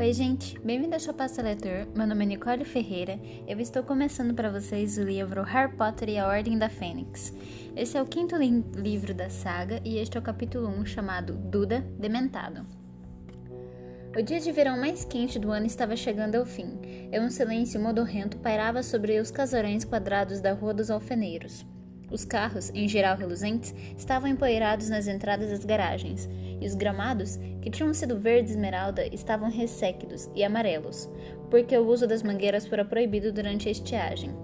Oi, gente, bem-vindo ao Chapasta Leitor. Meu nome é Nicole Ferreira. Eu estou começando para vocês o livro Harry Potter e a Ordem da Fênix. Esse é o quinto li livro da saga e este é o capítulo 1 chamado Duda Dementado. O dia de verão mais quente do ano estava chegando ao fim, e um silêncio modorrento pairava sobre os casarões quadrados da Rua dos Alfeneiros. Os carros, em geral reluzentes, estavam empoeirados nas entradas das garagens, e os gramados, que tinham sido verde esmeralda, estavam ressequidos e amarelos, porque o uso das mangueiras fora proibido durante a estiagem.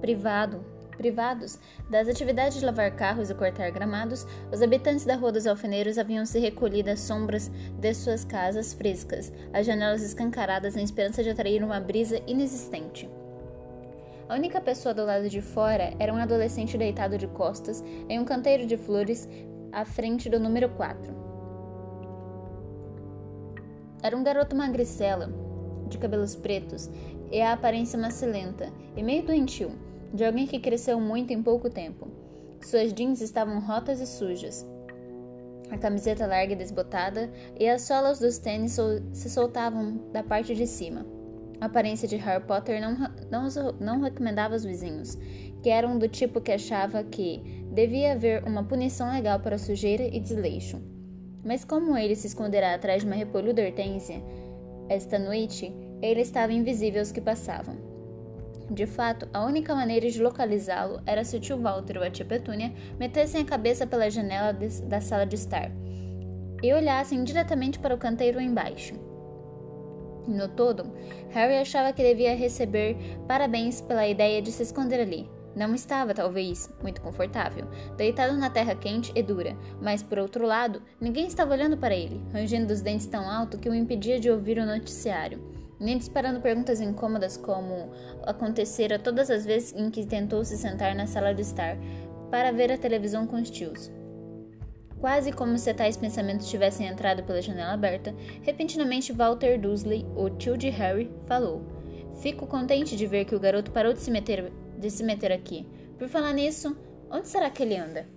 Privado, privados das atividades de lavar carros e cortar gramados, os habitantes da Rua dos Alfeneiros haviam se recolhido às sombras de suas casas frescas, as janelas escancaradas na esperança de atrair uma brisa inexistente. A única pessoa do lado de fora era um adolescente deitado de costas em um canteiro de flores à frente do número 4. Era um garoto magricela, de cabelos pretos e a aparência macilenta e meio doentio, de alguém que cresceu muito em pouco tempo. Suas jeans estavam rotas e sujas. A camiseta larga e desbotada e as solas dos tênis se soltavam da parte de cima. A aparência de Harry Potter não, não, não recomendava aos vizinhos, que eram do tipo que achava que devia haver uma punição legal para sujeira e desleixo. Mas como ele se esconderá atrás de uma repolhuda hortênsia, esta noite ele estava invisível aos que passavam. De fato, a única maneira de localizá-lo era se o tio Walter ou a tia Petúnia metessem a cabeça pela janela de, da sala de estar e olhassem diretamente para o canteiro embaixo. No todo, Harry achava que devia receber parabéns pela ideia de se esconder ali. Não estava, talvez, muito confortável, deitado na terra quente e dura, mas, por outro lado, ninguém estava olhando para ele, rangendo os dentes tão alto que o impedia de ouvir o noticiário, nem disparando perguntas incômodas como acontecera todas as vezes em que tentou se sentar na sala de estar para ver a televisão com os tios. Quase como se tais pensamentos tivessem entrado pela janela aberta, repentinamente Walter Dursley, o tio de Harry, falou: Fico contente de ver que o garoto parou de se meter, de se meter aqui. Por falar nisso, onde será que ele anda?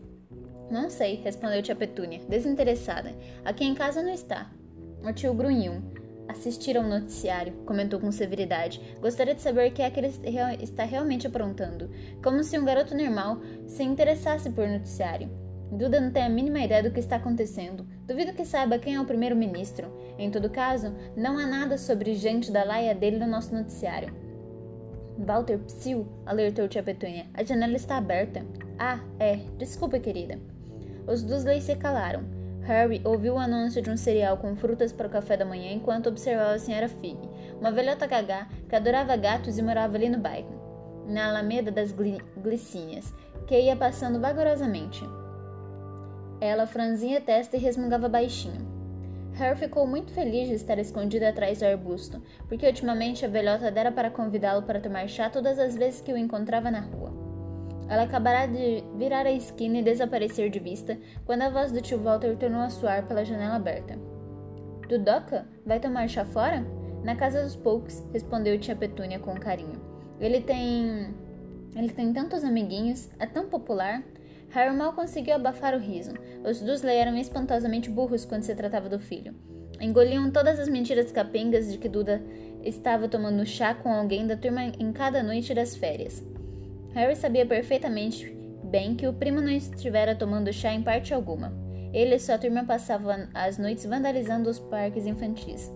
Não sei, respondeu tia Petúnia, desinteressada. Aqui em casa não está. O tio grunhiu. Assistir ao noticiário, comentou com severidade. Gostaria de saber o que é que ele está realmente aprontando. Como se um garoto normal se interessasse por noticiário. Duda não tem a mínima ideia do que está acontecendo. Duvido que saiba quem é o primeiro-ministro. Em todo caso, não há nada sobre gente da laia dele no nosso noticiário. Walter psiu, alertou tia Petúnia. A janela está aberta. Ah, é. Desculpa, querida. Os Dursley se calaram. Harry ouviu o anúncio de um cereal com frutas para o café da manhã enquanto observava a senhora Fig, uma velhota gagá que adorava gatos e morava ali no bairro, na Alameda das Glicínias, que ia passando vagarosamente. Ela franzia a testa e resmungava baixinho. Harry ficou muito feliz de estar escondida atrás do arbusto, porque ultimamente a velhota dera para convidá-lo para tomar chá todas as vezes que o encontrava na rua. Ela acabará de virar a esquina e desaparecer de vista quando a voz do tio Walter tornou a soar pela janela aberta. Dudoca? Vai tomar chá fora? Na casa dos Poucos, respondeu tia Petúnia com carinho. Ele tem. Ele tem tantos amiguinhos, é tão popular. Harry mal conseguiu abafar o riso. Os Dursley eram espantosamente burros quando se tratava do filho. Engoliam todas as mentiras capengas de que Duda estava tomando chá com alguém da turma em cada noite das férias. Harry sabia perfeitamente bem que o primo não estivera tomando chá em parte alguma. Ele e sua turma passavam as noites vandalizando os parques infantis,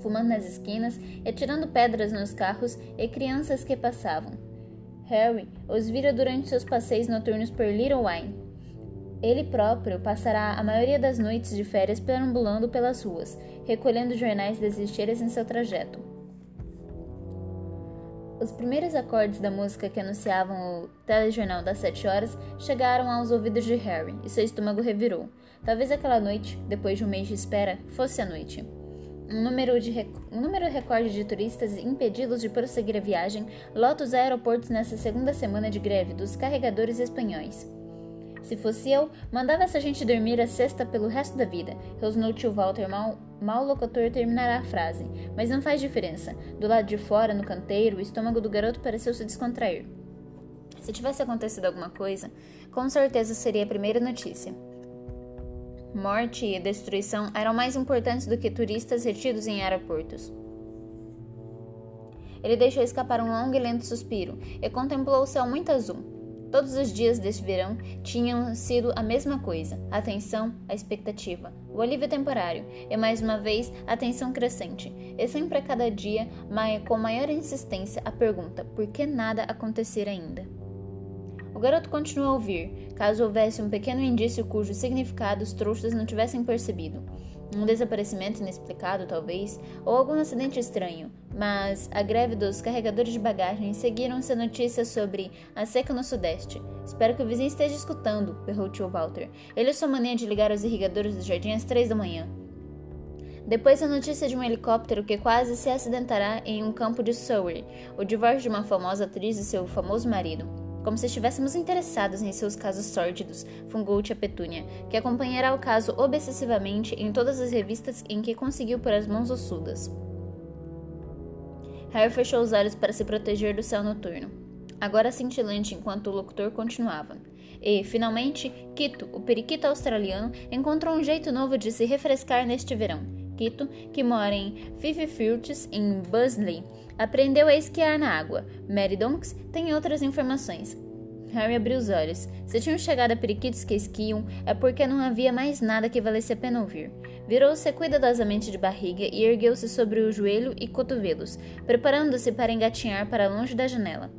fumando nas esquinas atirando pedras nos carros e crianças que passavam. Harry os vira durante seus passeios noturnos por Little Wine. Ele próprio passará a maioria das noites de férias perambulando pelas ruas, recolhendo jornais das lixeiras em seu trajeto. Os primeiros acordes da música que anunciavam o telejornal das sete horas chegaram aos ouvidos de Harry e seu estômago revirou. Talvez aquela noite, depois de um mês de espera, fosse a noite. Um número, de, um número recorde de turistas impedidos de prosseguir a viagem lota os aeroportos nessa segunda semana de greve dos carregadores espanhóis. Se fosse eu, mandava essa gente dormir a sexta pelo resto da vida, rosnou tio Walter mal, mal locutor terminará a frase. Mas não faz diferença. Do lado de fora, no canteiro, o estômago do garoto pareceu se descontrair. Se tivesse acontecido alguma coisa, com certeza seria a primeira notícia. Morte e destruição eram mais importantes do que turistas retidos em aeroportos. Ele deixou escapar um longo e lento suspiro e contemplou o céu muito azul. Todos os dias deste verão tinham sido a mesma coisa: a tensão, a expectativa, o alívio temporário e, mais uma vez, a tensão crescente. E sempre a cada dia, com maior insistência, a pergunta: por que nada acontecer ainda? Garoto continuou a ouvir, caso houvesse um pequeno indício cujo significado os trouxas não tivessem percebido um desaparecimento inexplicado, talvez, ou algum acidente estranho, mas a greve dos carregadores de bagagem seguiram-se notícias sobre a seca no sudeste. Espero que o vizinho esteja escutando, berrou tio Walter. Ele é sua mania de ligar os irrigadores do jardim às três da manhã. Depois a notícia de um helicóptero que quase se acidentará em um campo de Surrey, o divórcio de uma famosa atriz e seu famoso marido como se estivéssemos interessados em seus casos sórdidos, fungou tia Petúnia, que acompanhará o caso obsessivamente em todas as revistas em que conseguiu por as mãos ossudas. Harry fechou os olhos para se proteger do céu noturno, agora cintilante enquanto o locutor continuava. E, finalmente, Quito, o periquito australiano, encontrou um jeito novo de se refrescar neste verão. Quito, que mora em Fififields, em Busley, Aprendeu a esquiar na água. Mary Donks tem outras informações. Harry abriu os olhos. Se tinham chegado a periquitos que esquiam, é porque não havia mais nada que valesse a pena ouvir. Virou-se cuidadosamente de barriga e ergueu-se sobre o joelho e cotovelos, preparando-se para engatinhar para longe da janela.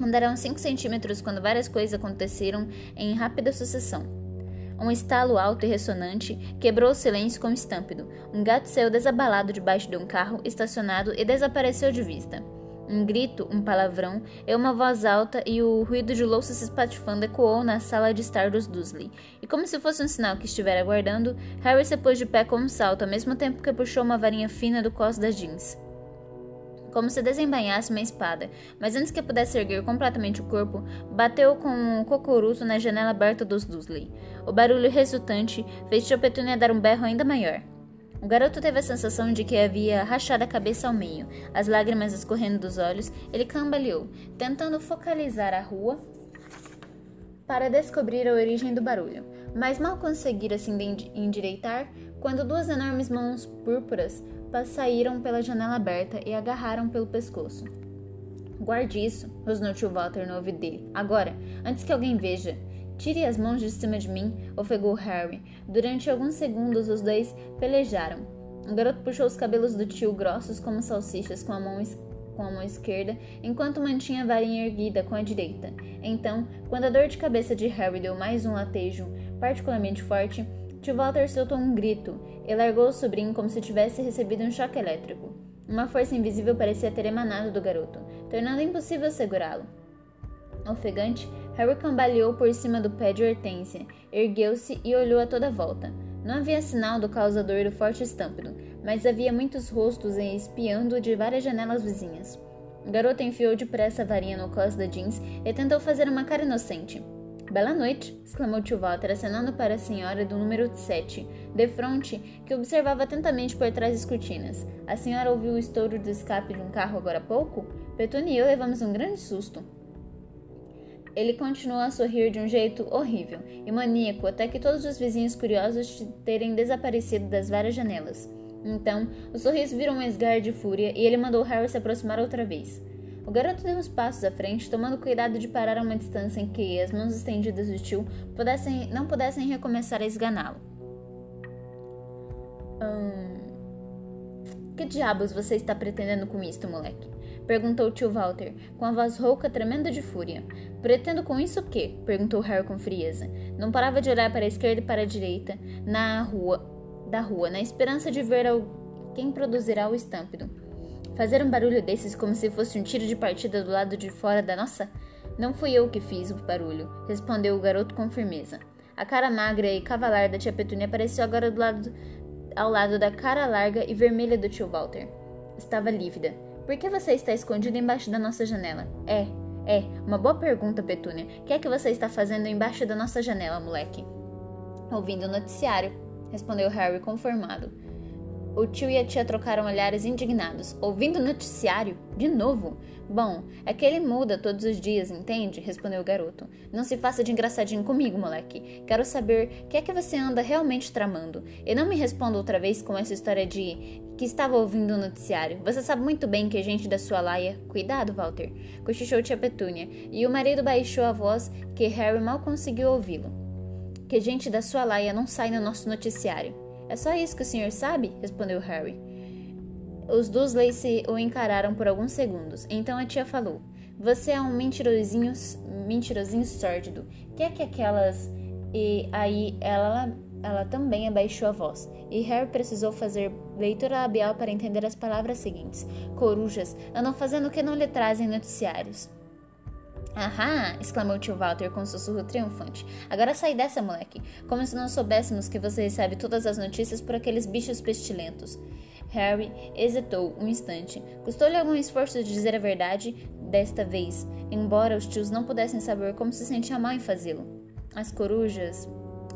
Andaram cinco centímetros quando várias coisas aconteceram em rápida sucessão. Um estalo alto e ressonante quebrou o silêncio com um estampido. Um gato saiu desabalado debaixo de um carro estacionado e desapareceu de vista. Um grito, um palavrão, e uma voz alta e o ruído de louça se espatifando ecoou na sala de estar dos Dursley. E como se fosse um sinal que estivera aguardando, Harry se pôs de pé com um salto, ao mesmo tempo que puxou uma varinha fina do cos das jeans como se desembainhasse uma espada, mas antes que pudesse erguer completamente o corpo, bateu com um cocoruto na janela aberta dos Dursley. O barulho resultante fez Tia dar um berro ainda maior. O garoto teve a sensação de que havia rachado a cabeça ao meio. As lágrimas escorrendo dos olhos, ele cambaleou, tentando focalizar a rua para descobrir a origem do barulho, mas mal conseguira se endireitar quando duas enormes mãos púrpuras saíram pela janela aberta e agarraram pelo pescoço. Guarde isso, rosnou Walter no ouvido dele. Agora, antes que alguém veja. Tire as mãos de cima de mim, ofegou Harry. Durante alguns segundos, os dois pelejaram. O garoto puxou os cabelos do tio grossos como salsichas com a mão com a mão esquerda, enquanto mantinha a varinha erguida com a direita. Então, quando a dor de cabeça de Harry deu mais um latejo particularmente forte, Tio Walter soltou um grito e largou o sobrinho como se tivesse recebido um choque elétrico. Uma força invisível parecia ter emanado do garoto, tornando impossível segurá-lo. Ofegante, Harry cambaleou por cima do pé de Hortência, ergueu-se e olhou a toda volta. Não havia sinal do causador do forte estampido, mas havia muitos rostos espiando de várias janelas vizinhas. O garoto enfiou depressa a varinha no cos da jeans e tentou fazer uma cara inocente. Bela noite! exclamou tio Walter, acenando para a senhora do número 7, de fronte, que observava atentamente por trás das cortinas. A senhora ouviu o estouro do escape de um carro agora há pouco? Petunia e eu levamos um grande susto. Ele continuou a sorrir de um jeito horrível e maníaco até que todos os vizinhos curiosos terem desaparecido das várias janelas. Então, o sorriso virou um esgar de fúria e ele mandou Harry se aproximar outra vez. O garoto deu uns passos à frente, tomando cuidado de parar a uma distância em que as mãos estendidas do tio pudessem, não pudessem recomeçar a esganá-lo. Hum... Que diabos você está pretendendo com isto, moleque? Perguntou o tio Walter, com a voz rouca tremendo de fúria. Pretendo com isso o quê? Perguntou Harry com frieza. Não parava de olhar para a esquerda e para a direita, na rua, da rua, na esperança de ver quem produzirá o estampido. Fazer um barulho desses como se fosse um tiro de partida do lado de fora da nossa? Não fui eu que fiz o barulho, respondeu o garoto com firmeza. A cara magra e cavalar da tia Petúnia apareceu agora do lado, ao lado da cara larga e vermelha do tio Walter. Estava lívida. Por que você está escondido embaixo da nossa janela? É, é, uma boa pergunta, Petúnia. O que é que você está fazendo embaixo da nossa janela, moleque? Ouvindo o noticiário, respondeu Harry conformado. O tio e a tia trocaram olhares indignados. Ouvindo o noticiário? De novo? Bom, é que ele muda todos os dias, entende? Respondeu o garoto. Não se faça de engraçadinho comigo, moleque. Quero saber o que é que você anda realmente tramando. E não me responda outra vez com essa história de que estava ouvindo o noticiário. Você sabe muito bem que a gente da sua laia. Cuidado, Walter. Cochichou tia Petúnia. E o marido baixou a voz que Harry mal conseguiu ouvi-lo. Que gente da sua laia não sai no nosso noticiário. É só isso que o senhor sabe? respondeu Harry. Os Dursley se o encararam por alguns segundos. Então a tia falou: Você é um mentirosinho, mentirosinho sórdido. Quer que aquelas. E aí ela, ela também abaixou a voz. E Harry precisou fazer leitura labial para entender as palavras seguintes: Corujas andam fazendo o que não lhe trazem noticiários. Ahá! exclamou tio Walter com um sussurro triunfante. Agora sai dessa, moleque. Como se não soubéssemos que você recebe todas as notícias por aqueles bichos pestilentos. Harry hesitou um instante. Custou-lhe algum esforço de dizer a verdade desta vez, embora os tios não pudessem saber como se sentia mal em fazê-lo. As corujas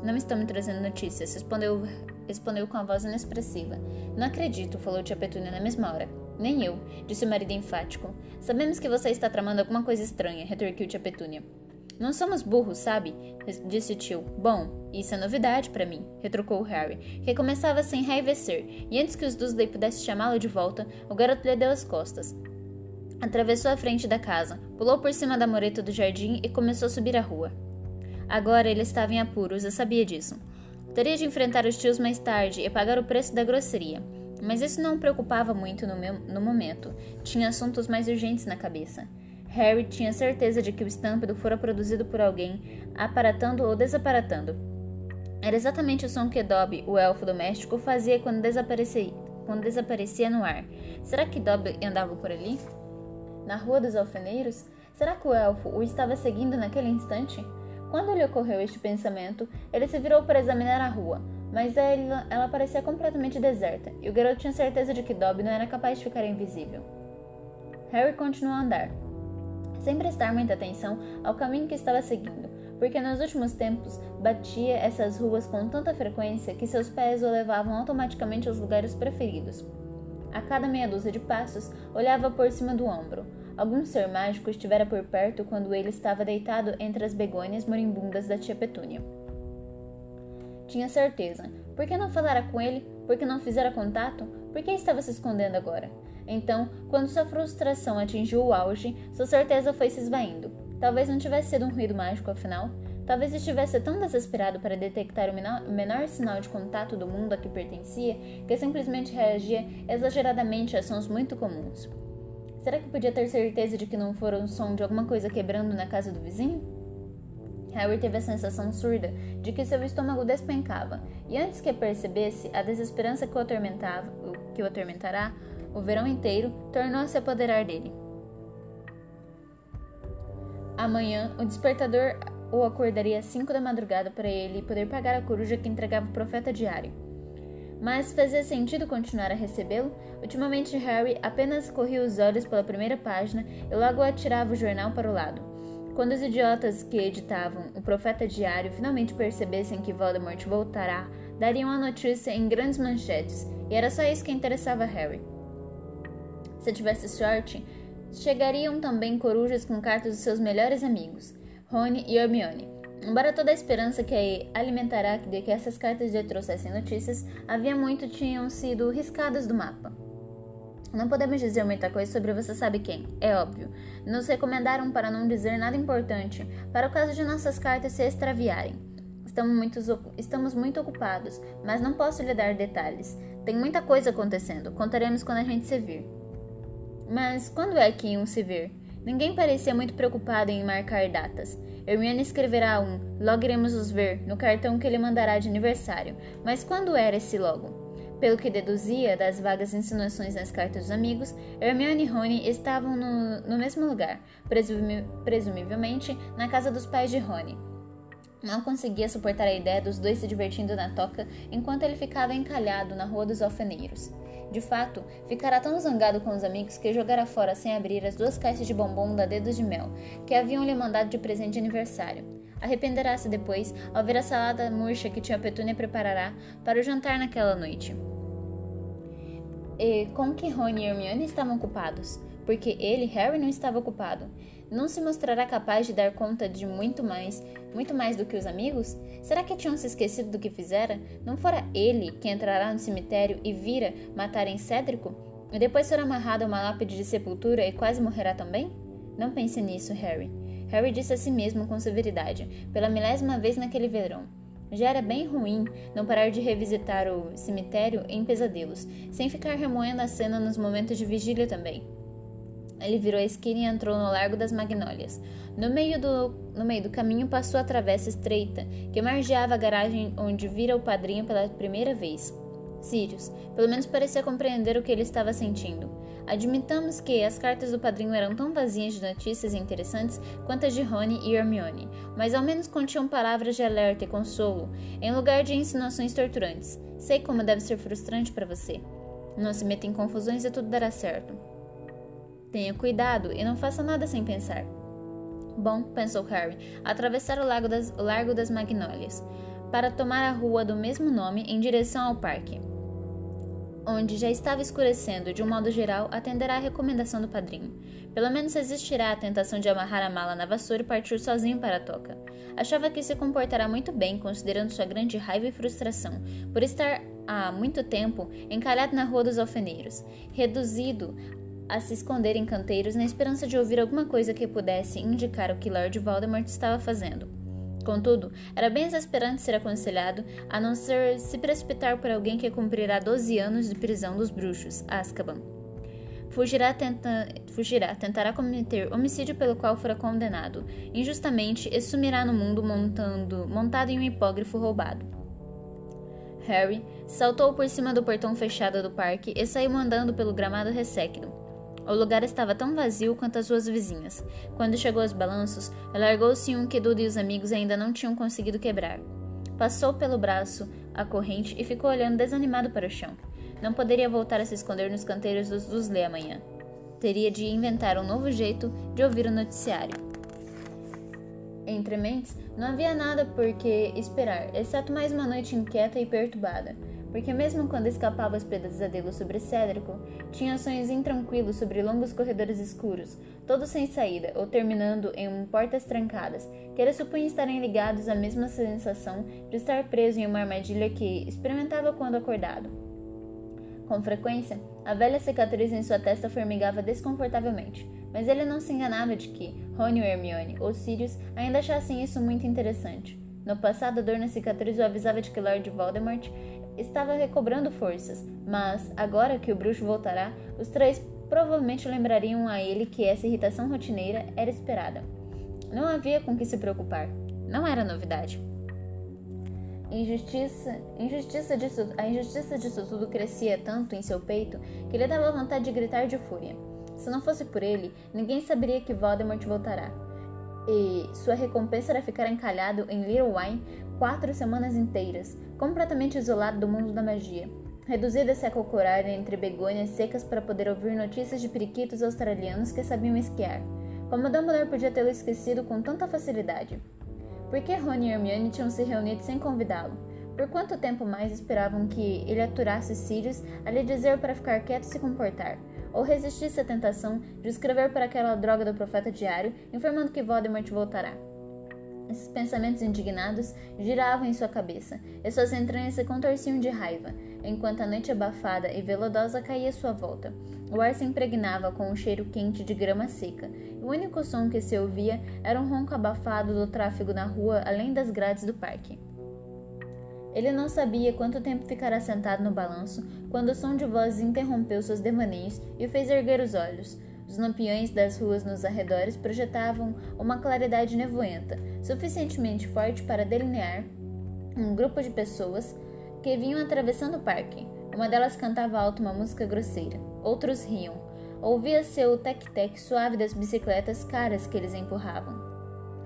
não estão me trazendo notícias, respondeu, respondeu com a voz inexpressiva. Não acredito, falou tia Petúnia na mesma hora. Nem eu, disse o marido enfático. Sabemos que você está tramando alguma coisa estranha, retorquiu tia Petúnia. Não somos burros, sabe? disse o tio. Bom, isso é novidade para mim, retrucou Harry, que começava a se enraivecer, e antes que os Dursley pudessem chamá-lo de volta, o garoto lhe deu as costas. Atravessou a frente da casa, pulou por cima da mureta do jardim e começou a subir a rua. Agora ele estava em apuros, eu sabia disso. Teria de enfrentar os tios mais tarde e pagar o preço da grosseria. Mas isso não preocupava muito no, meu, no momento. Tinha assuntos mais urgentes na cabeça. Harry tinha certeza de que o estampido fora produzido por alguém, aparatando ou desaparatando. Era exatamente o som que Dobby, o elfo doméstico, fazia quando desaparecia, quando desaparecia no ar. Será que Dobby andava por ali? Na Rua dos Alfeneiros? Será que o elfo o estava seguindo naquele instante? Quando lhe ocorreu este pensamento, ele se virou para examinar a rua, mas ela, ela parecia completamente deserta, e o garoto tinha certeza de que Dobby não era capaz de ficar invisível. Harry continuou a andar, sem prestar muita atenção ao caminho que estava seguindo, porque nos últimos tempos batia essas ruas com tanta frequência que seus pés o levavam automaticamente aos lugares preferidos. A cada meia dúzia de passos, olhava por cima do ombro. Algum ser mágico estivera por perto quando ele estava deitado entre as begônias moribundas da tia Petúnia. Tinha certeza. Por que não falara com ele? Por que não fizera contato? Por que estava se escondendo agora? Então, quando sua frustração atingiu o auge, sua certeza foi se esvaindo. Talvez não tivesse sido um ruído mágico, afinal. Talvez estivesse tão desesperado para detectar o menor, menor, sinal de contato do mundo a que pertencia que simplesmente reagia exageradamente a sons muito comuns. Será que podia ter certeza de que não fora o som de alguma coisa quebrando na casa do vizinho? Harry teve a sensação surda de que seu estômago despencava, e antes que percebesse a desesperança que o, atormentava, que o atormentará o verão inteiro, tornou-se apoderar dele. Amanhã, o despertador o acordaria às cinco da madrugada para ele poder pagar a coruja que entregava o profeta diário. Mas fazia sentido continuar a recebê-lo? Ultimamente, Harry apenas corria os olhos pela primeira página e logo atirava o jornal para o lado. Quando os idiotas que editavam o Profeta Diário finalmente percebessem que Voldemort voltará, dariam a notícia em grandes manchetes, e era só isso que interessava Harry. Se tivesse sorte, chegariam também corujas com cartas dos seus melhores amigos, Rony e Hermione. Embora toda a esperança que alimentará de que essas cartas lhe trouxessem notícias, havia muito tinham sido riscadas do mapa. Não podemos dizer muita coisa sobre você sabe quem, é óbvio. Nos recomendaram para não dizer nada importante, para o caso de nossas cartas se extraviarem. Estamos muito, estamos muito ocupados, mas não posso lhe dar detalhes. Tem muita coisa acontecendo, contaremos quando a gente se vir. Mas quando é que iam se ver? Ninguém parecia muito preocupado em marcar datas. Hermione escreverá um, logo iremos os ver, no cartão que ele mandará de aniversário. Mas quando era esse logo? Pelo que deduzia das vagas insinuações nas cartas dos amigos, Hermione e Rony estavam no, no mesmo lugar, presumi presumivelmente na casa dos pais de Rony. Não conseguia suportar a ideia dos dois se divertindo na toca enquanto ele ficava encalhado na Rua dos Alfeneiros. De fato, ficara tão zangado com os amigos que jogara fora sem abrir as duas caixas de bombom da Dedos de Mel, que haviam lhe mandado de presente de aniversário. Arrependerá-se depois ao ver a salada murcha que tia Petúnia preparará para o jantar naquela noite. E com que Rony e Hermione estavam ocupados? Porque ele, Harry, não estava ocupado. Não se mostrará capaz de dar conta de muito mais, muito mais do que os amigos? Será que tinham se esquecido do que fizera? Não fora ele que entrará no cemitério e vira matarem Cédrico? E depois será amarrado a uma lápide de sepultura e quase morrerá também? Não pense nisso, Harry. Harry disse a si mesmo com severidade, pela milésima vez naquele verão. Já era bem ruim não parar de revisitar o cemitério em pesadelos, sem ficar remoendo a cena nos momentos de vigília também. Ele virou a esquina e entrou no Largo das Magnólias. No meio do, no meio do caminho passou a travessa estreita, que margeava a garagem onde vira o padrinho pela primeira vez. Sirius, pelo menos parecia compreender o que ele estava sentindo. Admitamos que as cartas do padrinho eram tão vazias de notícias interessantes quanto as de Rony e Hermione, mas ao menos continham palavras de alerta e consolo, em lugar de insinuações torturantes. Sei como deve ser frustrante para você. Não se meta em confusões e tudo dará certo. Tenha cuidado e não faça nada sem pensar. Bom, pensou Harry, atravessar o, lago das, o Largo das Magnólias, para tomar a rua do mesmo nome em direção ao parque onde já estava escurecendo, de um modo geral, atenderá à recomendação do padrinho. Pelo menos resistirá à tentação de amarrar a mala na vassoura e partir sozinho para a toca. Achava que se comportará muito bem, considerando sua grande raiva e frustração, por estar há muito tempo encalhado na Rua dos Alfeneiros, reduzido a se esconder em canteiros na esperança de ouvir alguma coisa que pudesse indicar o que Lord Voldemort estava fazendo. Contudo, era bem exasperante ser aconselhado a não ser se precipitar por alguém que cumprirá 12 anos de prisão dos bruxos, Azkaban. Fugirá, tenta, fugirá, tentará cometer homicídio pelo qual fora condenado, injustamente, e sumirá no mundo montando, montado em um hipógrafo roubado. Harry saltou por cima do portão fechado do parque e saiu andando pelo gramado ressequido. O lugar estava tão vazio quanto as suas vizinhas. Quando chegou aos balanços, largou-se um que Duda e os amigos ainda não tinham conseguido quebrar. Passou pelo braço a corrente e ficou olhando desanimado para o chão. Não poderia voltar a se esconder nos canteiros dos Dursley amanhã. Teria de inventar um novo jeito de ouvir o noticiário. Entre mentes, não havia nada por que esperar, exceto mais uma noite inquieta e perturbada porque mesmo quando escapava aos pesadelos sobre Cédrico, tinha sonhos intranquilos sobre longos corredores escuros, todos sem saída ou terminando em portas trancadas, que ele supunha estarem ligados à mesma sensação de estar preso em uma armadilha que experimentava quando acordado. Com frequência, a velha cicatriz em sua testa formigava desconfortavelmente, mas ele não se enganava de que Rony ou Hermione ou Sirius ainda achassem isso muito interessante. No passado, a dor na cicatriz o avisava de que Lord Voldemort estava recobrando forças, mas, agora que o bruxo voltará, os três provavelmente lembrariam a ele que essa irritação rotineira era esperada. Não havia com que se preocupar. Não era novidade. Injustiça, injustiça disso, a injustiça disso tudo crescia tanto em seu peito que lhe dava vontade de gritar de fúria. Se não fosse por ele, ninguém saberia que Voldemort voltará. E sua recompensa era ficar encalhado em Little Wine quatro semanas inteiras, completamente isolado do mundo da magia, reduzido a se acocorar entre begônias secas para poder ouvir notícias de periquitos australianos que sabiam esquiar. Como Dumbledore podia tê-lo esquecido com tanta facilidade? Por que Rony e Hermione tinham se reunido sem convidá-lo? Por quanto tempo mais esperavam que ele aturasse Sirius a lhe dizer para ficar quieto e se comportar? Ou resistisse à tentação de escrever para aquela droga do profeta diário, informando que Voldemort voltará? Esses pensamentos indignados giravam em sua cabeça, e suas entranhas se contorciam de raiva, enquanto a noite abafada e velodosa caía à sua volta. O ar se impregnava com um cheiro quente de grama seca, e o único som que se ouvia era um ronco abafado do tráfego na rua além das grades do parque. Ele não sabia quanto tempo ficara sentado no balanço quando o som de vozes interrompeu seus devaneios e o fez erguer os olhos. Os lampiões das ruas nos arredores projetavam uma claridade nevoenta, suficientemente forte para delinear um grupo de pessoas que vinham atravessando o parque. Uma delas cantava alto uma música grosseira. Outros riam. Ouvia-se o tec-tec suave das bicicletas caras que eles empurravam.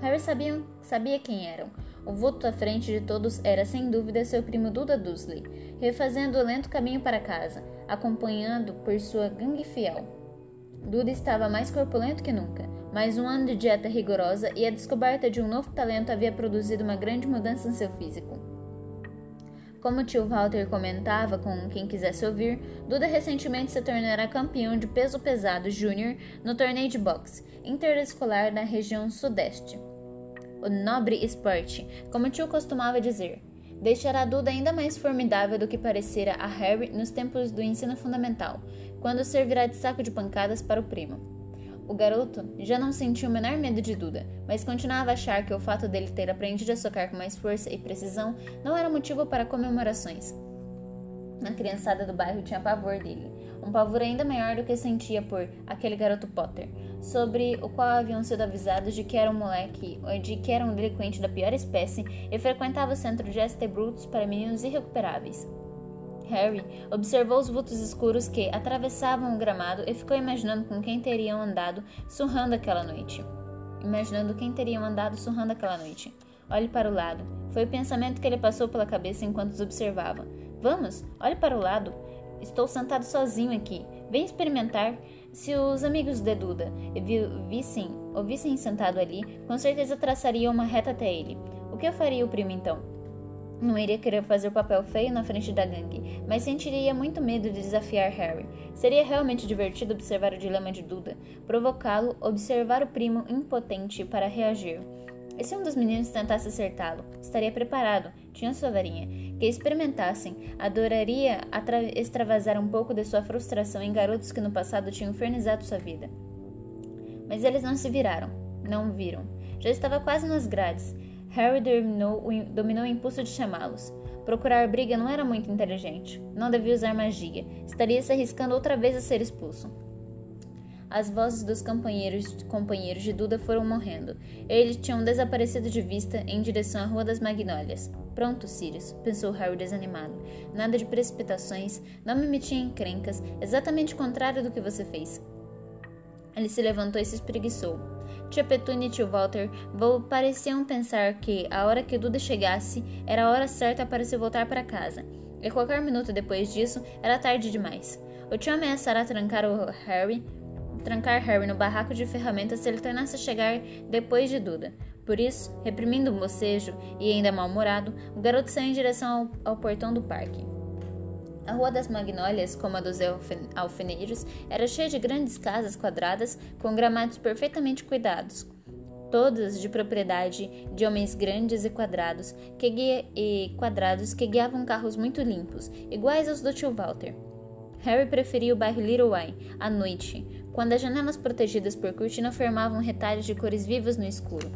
Harry sabia, sabia quem eram. O vulto à frente de todos era, sem dúvida, seu primo Duda Dursley, refazendo o lento caminho para casa, acompanhado por sua gangue fiel. Duda estava mais corpulento que nunca, mas um ano de dieta rigorosa e a descoberta de um novo talento havia produzido uma grande mudança em seu físico. Como o tio Walter comentava com quem quisesse ouvir, Duda recentemente se tornara campeão de peso pesado júnior no torneio de boxe interescolar da região sudeste. O nobre esporte, como o tio costumava dizer, deixará Duda ainda mais formidável do que parecera a Harry nos tempos do ensino fundamental, quando servirá de saco de pancadas para o primo. O garoto já não sentia o menor medo de Duda, mas continuava a achar que o fato dele ter aprendido a socar com mais força e precisão não era motivo para comemorações. A criançada do bairro tinha pavor dele, um pavor ainda maior do que sentia por aquele garoto Potter, sobre o qual haviam sido avisados de que era um moleque de que era um delinquente da pior espécie e frequentava o centro de St. Brutus para meninos irrecuperáveis. Harry observou os vultos escuros que atravessavam o gramado e ficou imaginando com quem teriam andado surrando aquela noite. Imaginando quem teriam andado surrando aquela noite. Olhe para o lado. Foi o pensamento que ele passou pela cabeça enquanto os observava. Vamos, olhe para o lado. Estou sentado sozinho aqui. Vem experimentar. Se os amigos de Duda vissem ou vissem sentado ali, com certeza traçariam uma reta até ele. O que eu faria o primo então? Não iria querer fazer o papel feio na frente da gangue, mas sentiria muito medo de desafiar Harry. Seria realmente divertido observar o dilema de Duda, provocá-lo, observar o primo impotente para reagir. E se um dos meninos tentasse acertá-lo? Estaria preparado, tinha sua varinha. Que experimentassem, adoraria extravasar um pouco de sua frustração em garotos que no passado tinham infernizado sua vida. Mas eles não se viraram, não viram. Já estava quase nas grades. Harry dominou o, dominou o impulso de chamá-los. Procurar briga não era muito inteligente. Não devia usar magia. Estaria se arriscando outra vez a ser expulso. As vozes dos companheiros, companheiros de Duda foram morrendo. Eles tinham desaparecido de vista em direção à Rua das Magnólias. Pronto, Sirius, pensou Harry desanimado. Nada de precipitações, não me meti em encrencas, exatamente o contrário do que você fez. Ele se levantou e se espreguiçou. Tia Petúnia e tio Walter pareciam pensar que a hora que Duda chegasse era a hora certa para se voltar para casa, e qualquer minuto depois disso era tarde demais. O tio ameaçara trancar o Harry, trancar Harry no barraco de ferramentas se ele tornasse a chegar depois de Duda. Por isso, reprimindo um bocejo e ainda mal-humorado, o garoto saiu em direção ao, ao portão do parque. A Rua das Magnólias, como a dos alfeneiros, era cheia de grandes casas quadradas com gramados perfeitamente cuidados, todas de propriedade de homens grandes e quadrados que, guia e quadrados que guiavam carros muito limpos, iguais aos do tio Walter. Harry preferia o bairro Little Eye, à noite, quando as janelas protegidas por cortina formavam retalhos de cores vivas no escuro.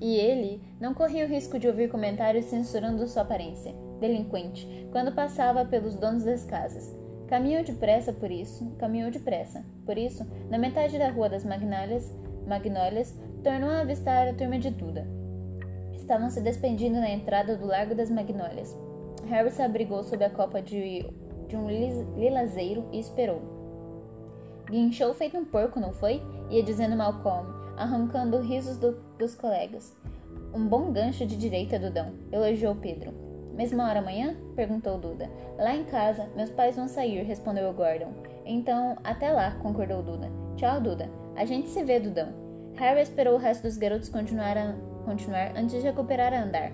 E ele não corria o risco de ouvir comentários censurando sua aparência delinquente, quando passava pelos donos das casas. Caminhou depressa por isso, caminhou depressa. Por isso, na metade da rua das Magnólias, Magnólias tornou a avistar a turma de Duda. Estavam se despedindo na entrada do Largo das Magnólias. Harry se abrigou sob a copa de, de um lilazeiro e esperou. Guinchou feito um porco, não foi? Ia dizendo Malcolm, arrancando risos do, dos colegas. Um bom gancho de direita, Dudão, elogiou Pedro. Mesma hora amanhã? perguntou Duda. Lá em casa, meus pais vão sair, respondeu Gordon. Então, até lá, concordou Duda. Tchau, Duda. A gente se vê, Dudão. Harry esperou o resto dos garotos continuar, a, continuar antes de recuperar a andar.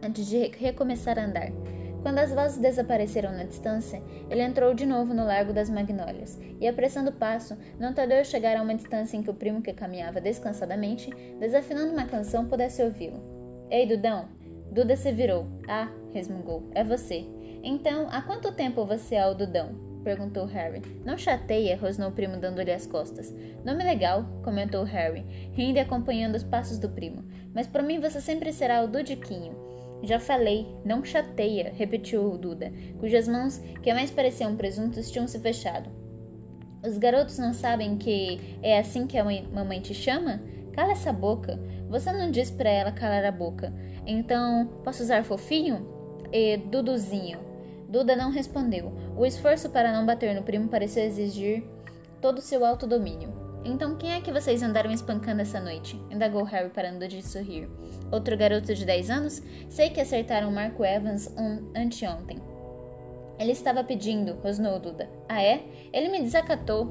Antes de recomeçar a andar. Quando as vozes desapareceram na distância, ele entrou de novo no Largo das Magnólias e, apressando o passo, não tardou chegar a uma distância em que o primo que caminhava descansadamente, desafinando uma canção, pudesse ouvi-lo. Ei, Dudão! Duda se virou. Ah, resmungou. É você. Então, há quanto tempo você é o Dudão? perguntou Harry. Não chateia, rosnou o primo dando-lhe as costas. Nome legal, comentou Harry, rindo e acompanhando os passos do primo. Mas para mim você sempre será o Dudiquinho. Já falei, não chateia, repetiu Duda, cujas mãos, que mais pareciam presuntos, tinham se fechado. Os garotos não sabem que é assim que a mamãe te chama? Cala essa boca. Você não diz para ela calar a boca. Então, posso usar fofinho? E Duduzinho. Duda não respondeu. O esforço para não bater no primo pareceu exigir todo o seu autodomínio. Então, quem é que vocês andaram espancando essa noite? indagou Harry parando de sorrir. Outro garoto de 10 anos? Sei que acertaram Marco Evans um anteontem. Ele estava pedindo, rosnou Duda. Ah, é? Ele me desacatou.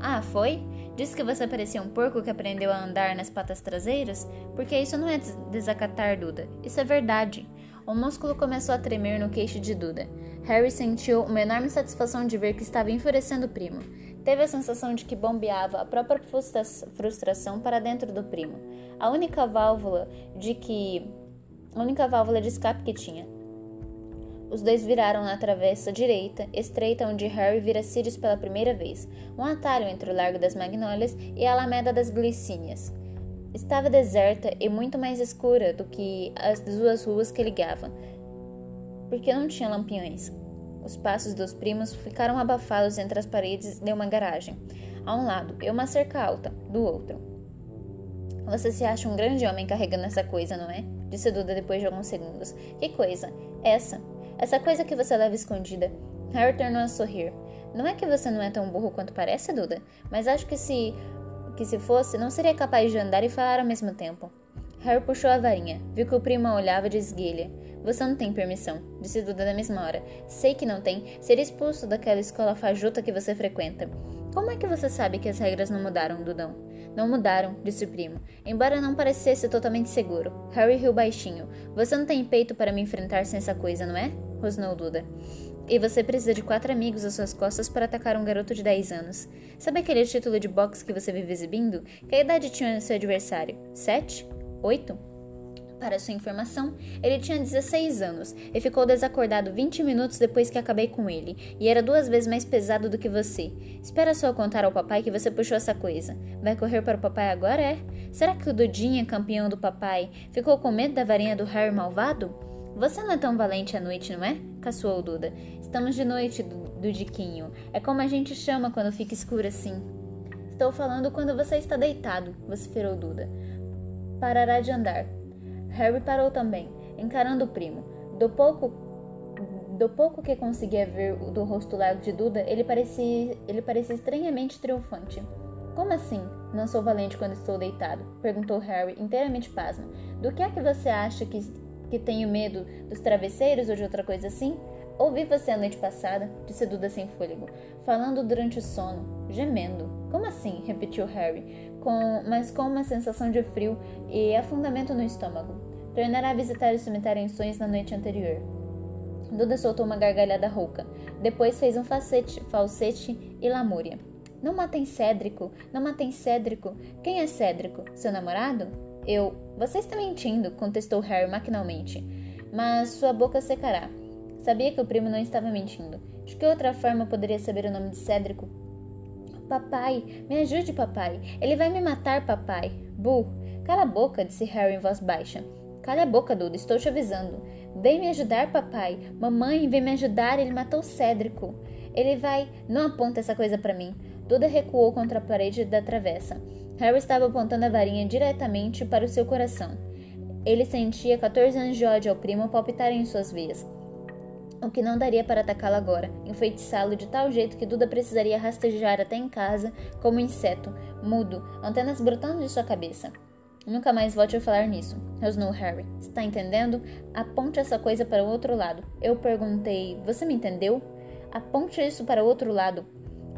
Ah, foi? Disse que você parecia um porco que aprendeu a andar nas patas traseiras? Porque isso não é desacatar, Duda. Isso é verdade. Um músculo começou a tremer no queixo de Duda. Harry sentiu uma enorme satisfação de ver que estava enfurecendo o primo. Teve a sensação de que bombeava a própria frustração para dentro do primo. A única válvula de que a única válvula de escape que tinha. Os dois viraram na travessa direita, estreita onde Harry vira Sirius pela primeira vez, um atalho entre o Largo das Magnólias e a Alameda das Glicínias. Estava deserta e muito mais escura do que as duas ruas que ligavam, porque não tinha lampiões. Os passos dos primos ficaram abafados entre as paredes de uma garagem, a um lado, e uma cerca alta, do outro. Você se acha um grande homem carregando essa coisa, não é? Disse Duda depois de alguns segundos. Que coisa? Essa. Essa coisa que você leva escondida. Harry tornou a sorrir. Não é que você não é tão burro quanto parece, Duda, mas acho que se que se fosse, não seria capaz de andar e falar ao mesmo tempo. Harry puxou a varinha, viu que o primo olhava de esguelha. Você não tem permissão, disse Duda na mesma hora. Sei que não tem. Seria expulso daquela escola fajuta que você frequenta. Como é que você sabe que as regras não mudaram, Dudão? Não mudaram, disse o primo, embora não parecesse totalmente seguro. Harry riu baixinho. Você não tem peito para me enfrentar sem essa coisa, não é? rosnou Duda. E você precisa de quatro amigos às suas costas para atacar um garoto de 10 anos. Sabe aquele título de boxe que você vive exibindo? Que idade tinha seu adversário? Sete? Oito? Para sua informação, ele tinha 16 anos e ficou desacordado 20 minutos depois que acabei com ele, e era duas vezes mais pesado do que você. Espera só contar ao papai que você puxou essa coisa. Vai correr para o papai agora, é? Será que o Dudinha, campeão do papai, ficou com medo da varinha do Harry malvado? Você não é tão valente à noite, não é? caçoou Duda. Estamos de noite, Dudiquinho. É como a gente chama quando fica escuro assim. Estou falando quando você está deitado, vociferou Duda. Parará de andar. Harry parou também, encarando o primo. Do pouco, do pouco que conseguia ver do rosto largo de Duda, ele parecia, ele parecia estranhamente triunfante. Como assim? Não sou valente quando estou deitado? perguntou Harry, inteiramente pasmo. Do que é que você acha que, que tenho medo? Dos travesseiros ou de outra coisa assim? Ouvi você a noite passada, disse Duda sem fôlego, falando durante o sono, gemendo. Como assim? repetiu Harry, com, mas com uma sensação de frio e afundamento no estômago. Tornará a visitar o cemitério em sonhos na noite anterior. Duda soltou uma gargalhada rouca. Depois fez um facete, falsete e lamúria. Não matem Cédrico, não matem Cédrico. Quem é Cédrico? Seu namorado? Eu. Você está mentindo, contestou Harry maquinalmente. Mas sua boca secará. Sabia que o primo não estava mentindo. De que outra forma poderia saber o nome de Cédrico? Papai, me ajude, papai. Ele vai me matar, papai. Bu, cala a boca, disse Harry em voz baixa. Cala a boca, Duda, estou te avisando. Vem me ajudar, papai. Mamãe, vem me ajudar, ele matou Cédrico. Ele vai. Não aponta essa coisa para mim. Duda recuou contra a parede da travessa. Harry estava apontando a varinha diretamente para o seu coração. Ele sentia 14 anos de ódio ao primo palpitarem em suas veias o que não daria para atacá-lo agora, enfeitiçá-lo de tal jeito que Duda precisaria rastejar até em casa como um inseto, mudo, antenas brotando de sua cabeça. Nunca mais volte a falar nisso, rosnou Harry. Está entendendo? Aponte essa coisa para o outro lado. Eu perguntei: Você me entendeu? Aponte isso para o outro lado.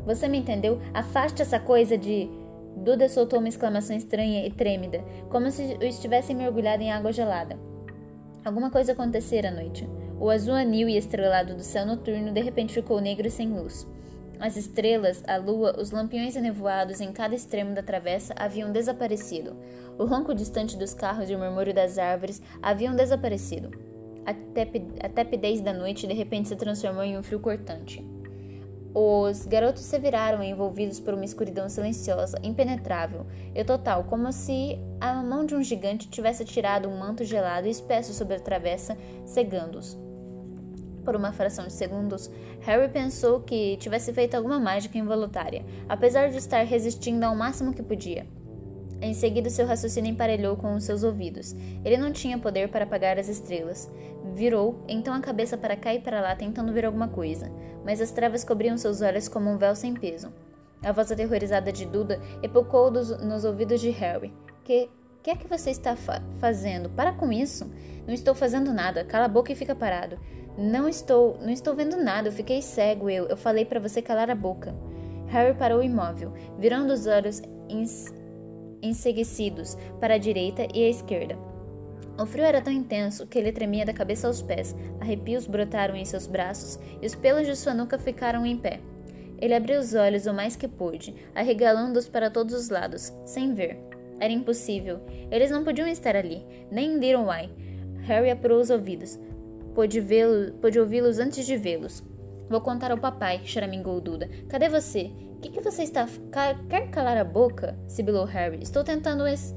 Você me entendeu? Afaste essa coisa de. Duda soltou uma exclamação estranha e trêmida, como se o estivesse mergulhado em água gelada. Alguma coisa acontecera à noite. O azul anil e estrelado do céu noturno de repente ficou negro e sem luz. As estrelas, a lua, os lampiões enevoados em cada extremo da travessa haviam desaparecido. O ronco distante dos carros e o murmúrio das árvores haviam desaparecido. A, tep a tepidez da noite de repente se transformou em um frio cortante. Os garotos se viraram envolvidos por uma escuridão silenciosa, impenetrável e total, como se a mão de um gigante tivesse tirado um manto gelado e espesso sobre a travessa, cegando-os por uma fração de segundos, Harry pensou que tivesse feito alguma mágica involuntária, apesar de estar resistindo ao máximo que podia. Em seguida, seu raciocínio emparelhou com os seus ouvidos. Ele não tinha poder para apagar as estrelas. Virou, então a cabeça para cá e para lá, tentando ver alguma coisa, mas as trevas cobriam seus olhos como um véu sem peso. A voz aterrorizada de Duda epocou nos ouvidos de Harry. Que que é que você está fa fazendo? Para com isso. Não estou fazendo nada. Cala a boca e fica parado. Não estou, não estou vendo nada, eu fiquei cego, eu, eu falei para você calar a boca. Harry parou imóvel, virando os olhos enseguecidos para a direita e a esquerda. O frio era tão intenso que ele tremia da cabeça aos pés, arrepios brotaram em seus braços e os pelos de sua nuca ficaram em pé. Ele abriu os olhos o mais que pôde, arregalando-os para todos os lados, sem ver. Era impossível. Eles não podiam estar ali, nem em Little. Harry apurou os ouvidos. Pôde, pôde ouvi-los antes de vê-los. Vou contar ao papai, choramingou Duda. Cadê você? O que, que você está. Quer calar a boca? sibilou Harry. Estou tentando. Es...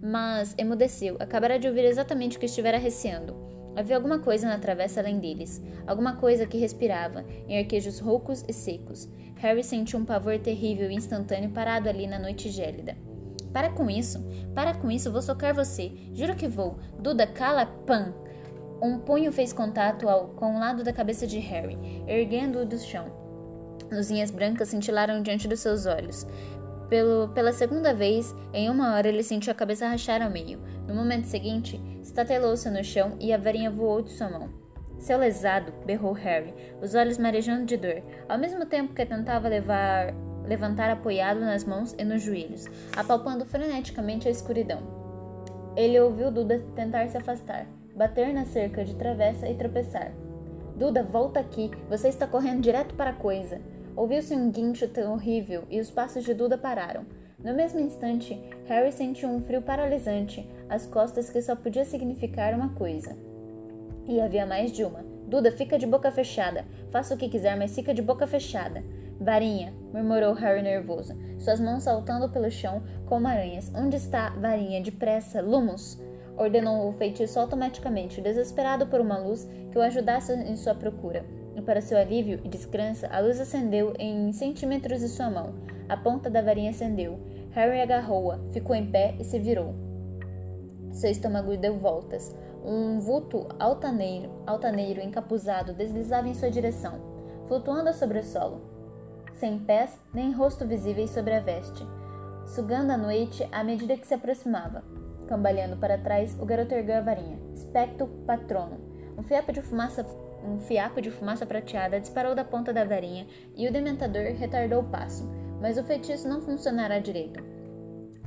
Mas emudeceu. Acabara de ouvir exatamente o que estivera receando. Havia alguma coisa na travessa além deles, alguma coisa que respirava, em arquejos roucos e secos. Harry sentiu um pavor terrível e instantâneo parado ali na noite gélida. Para com isso, para com isso, vou socar você. Juro que vou. Duda, cala, pan! Um punho fez contato ao, com o lado da cabeça de Harry, erguendo-o do chão. Luzinhas brancas cintilaram diante dos seus olhos. Pelo, pela segunda vez, em uma hora ele sentiu a cabeça rachar ao meio. No momento seguinte, estatelou-se no chão e a varinha voou de sua mão. Seu lesado, berrou Harry, os olhos marejando de dor, ao mesmo tempo que tentava levar, levantar apoiado nas mãos e nos joelhos, apalpando freneticamente a escuridão. Ele ouviu Duda tentar se afastar, bater na cerca de travessa e tropeçar. Duda, volta aqui, você está correndo direto para a coisa. Ouviu-se um guincho horrível e os passos de Duda pararam. No mesmo instante, Harry sentiu um frio paralisante às costas que só podia significar uma coisa. E havia mais de uma. Duda, fica de boca fechada. Faça o que quiser, mas fica de boca fechada. Varinha, murmurou Harry nervoso, suas mãos saltando pelo chão como aranhas. Onde está? Varinha, depressa, Lumos! Ordenou o feitiço automaticamente, desesperado por uma luz que o ajudasse em sua procura. E para seu alívio e descrença, a luz acendeu em centímetros de sua mão. A ponta da varinha acendeu. Harry agarrou-a, ficou em pé e se virou. Seu estômago deu voltas. Um vulto altaneiro, altaneiro encapuzado deslizava em sua direção, flutuando sobre o solo, sem pés nem rosto visíveis sobre a veste, sugando a noite à medida que se aproximava. Cambaleando para trás, o garoto ergueu a varinha. Specto patrono. Um fiapo de fumaça um fiapo de fumaça prateada disparou da ponta da varinha e o dementador retardou o passo, mas o feitiço não funcionara direito.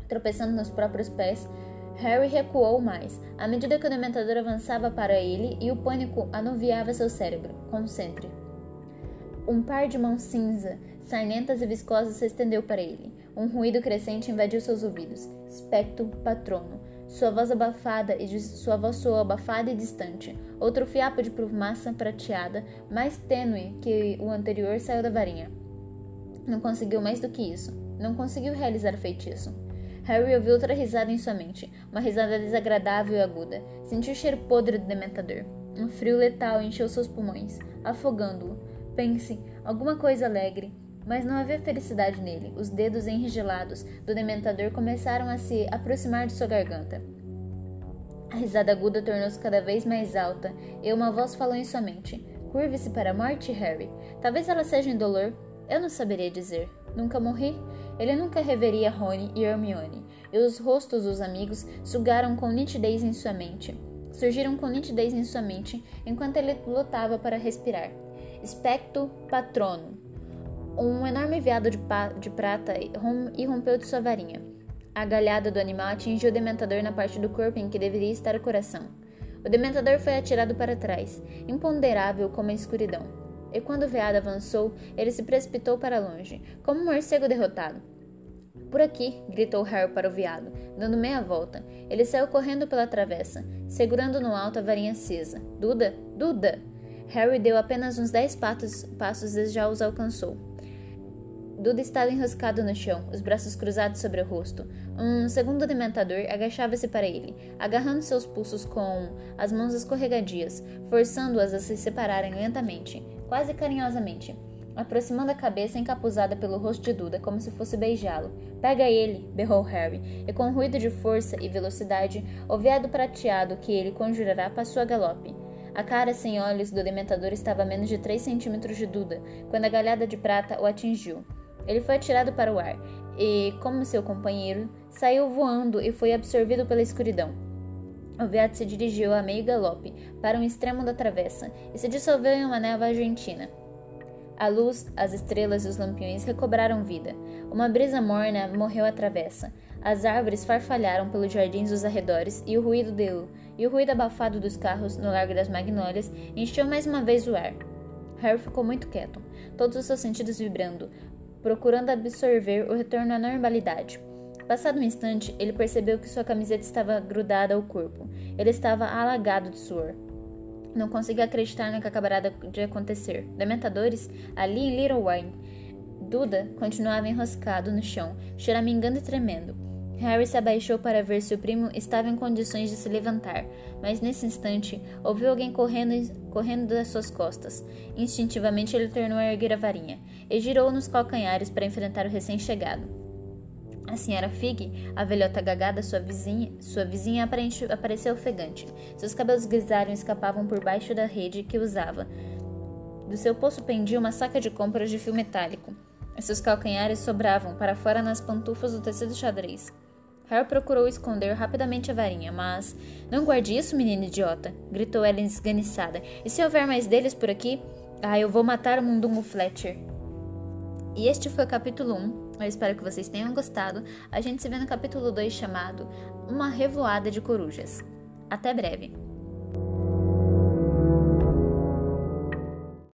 Tropeçando nos próprios pés, Harry recuou mais, à medida que o dementador avançava para ele e o pânico anuviava seu cérebro. Concentre. Um par de mãos cinza, sarnentas e viscosas se estendeu para ele. Um ruído crescente invadiu seus ouvidos. Specto patrono. Sua voz abafada e sua voz soou abafada e distante. Outro fiapo de fumaça prateada, mais tênue que o anterior, saiu da varinha. Não conseguiu mais do que isso. Não conseguiu realizar o feitiço. Harry ouviu outra risada em sua mente, uma risada desagradável e aguda. Sentiu o cheiro podre do dementador. Um frio letal encheu seus pulmões, afogando-o. Pense, alguma coisa alegre, mas não havia felicidade nele. Os dedos enregelados do dementador começaram a se aproximar de sua garganta. A risada aguda tornou-se cada vez mais alta e uma voz falou em sua mente: Curve-se para a morte, Harry. Talvez ela seja indolor. Eu não saberia dizer. Nunca morri? Ele nunca reveria Rony e Hermione, e os rostos dos amigos sugaram com nitidez em sua mente. Surgiram com nitidez em sua mente enquanto ele lutava para respirar. Specto patrono, um enorme veado de, de prata irrompeu de sua varinha. A galhada do animal atingiu o dementador na parte do corpo em que deveria estar o coração. O dementador foi atirado para trás, imponderável como a escuridão. E quando o veado avançou, ele se precipitou para longe, como um morcego derrotado. Por aqui! gritou Harry para o veado, dando meia volta. Ele saiu correndo pela travessa, segurando no alto a varinha acesa. Duda! Duda! Harry deu apenas uns dez passos, passos e já os alcançou. Duda estava enroscado no chão, os braços cruzados sobre o rosto. Um segundo dementador agachava-se para ele, agarrando seus pulsos com as mãos escorregadias, forçando-as a se separarem lentamente, quase carinhosamente, aproximando a cabeça encapuzada pelo rosto de Duda como se fosse beijá-lo. Pega ele! berrou Harry, e com um ruído de força e velocidade, o veado prateado que ele conjurará passou a galope. A cara sem olhos do dementador estava a menos de 3 centímetros de Duda, quando a galhada de prata o atingiu. Ele foi atirado para o ar e, como seu companheiro, saiu voando e foi absorvido pela escuridão. O veado se dirigiu a meio galope para um extremo da travessa e se dissolveu em uma névoa argentina. A luz, as estrelas e os lampiões recobraram vida. Uma brisa morna morreu à travessa. As árvores farfalharam pelos jardins dos arredores e o ruído deu e o ruído abafado dos carros no Largo das Magnólias encheu mais uma vez o ar. Harry ficou muito quieto, todos os seus sentidos vibrando, procurando absorver o retorno à normalidade. Passado um instante, ele percebeu que sua camiseta estava grudada ao corpo. Ele estava alagado de suor. Não conseguia acreditar no que acabara de acontecer. Dementadores? Ali em Little Wine. Duda continuava enroscado no chão, choramingando e tremendo. Harry se abaixou para ver se o primo estava em condições de se levantar, mas nesse instante ouviu alguém correndo, correndo das suas costas. Instintivamente ele tornou a erguer a varinha e girou nos calcanhares para enfrentar o recém-chegado. A senhora Fig, a velhota gagada, sua vizinha, sua vizinha apareceu ofegante. Seus cabelos grisalhos escapavam por baixo da rede que usava. Do seu poço pendia uma saca de compras de fio metálico. seus calcanhares sobravam para fora nas pantufas do tecido xadrez. Harry procurou esconder rapidamente a varinha, mas. Não guarde isso, menino idiota! gritou ela esganiçada. E se houver mais deles por aqui? Ah, eu vou matar o Mundungo Fletcher! E este foi o capítulo 1. Eu espero que vocês tenham gostado. A gente se vê no capítulo 2 chamado Uma Revoada de Corujas. Até breve!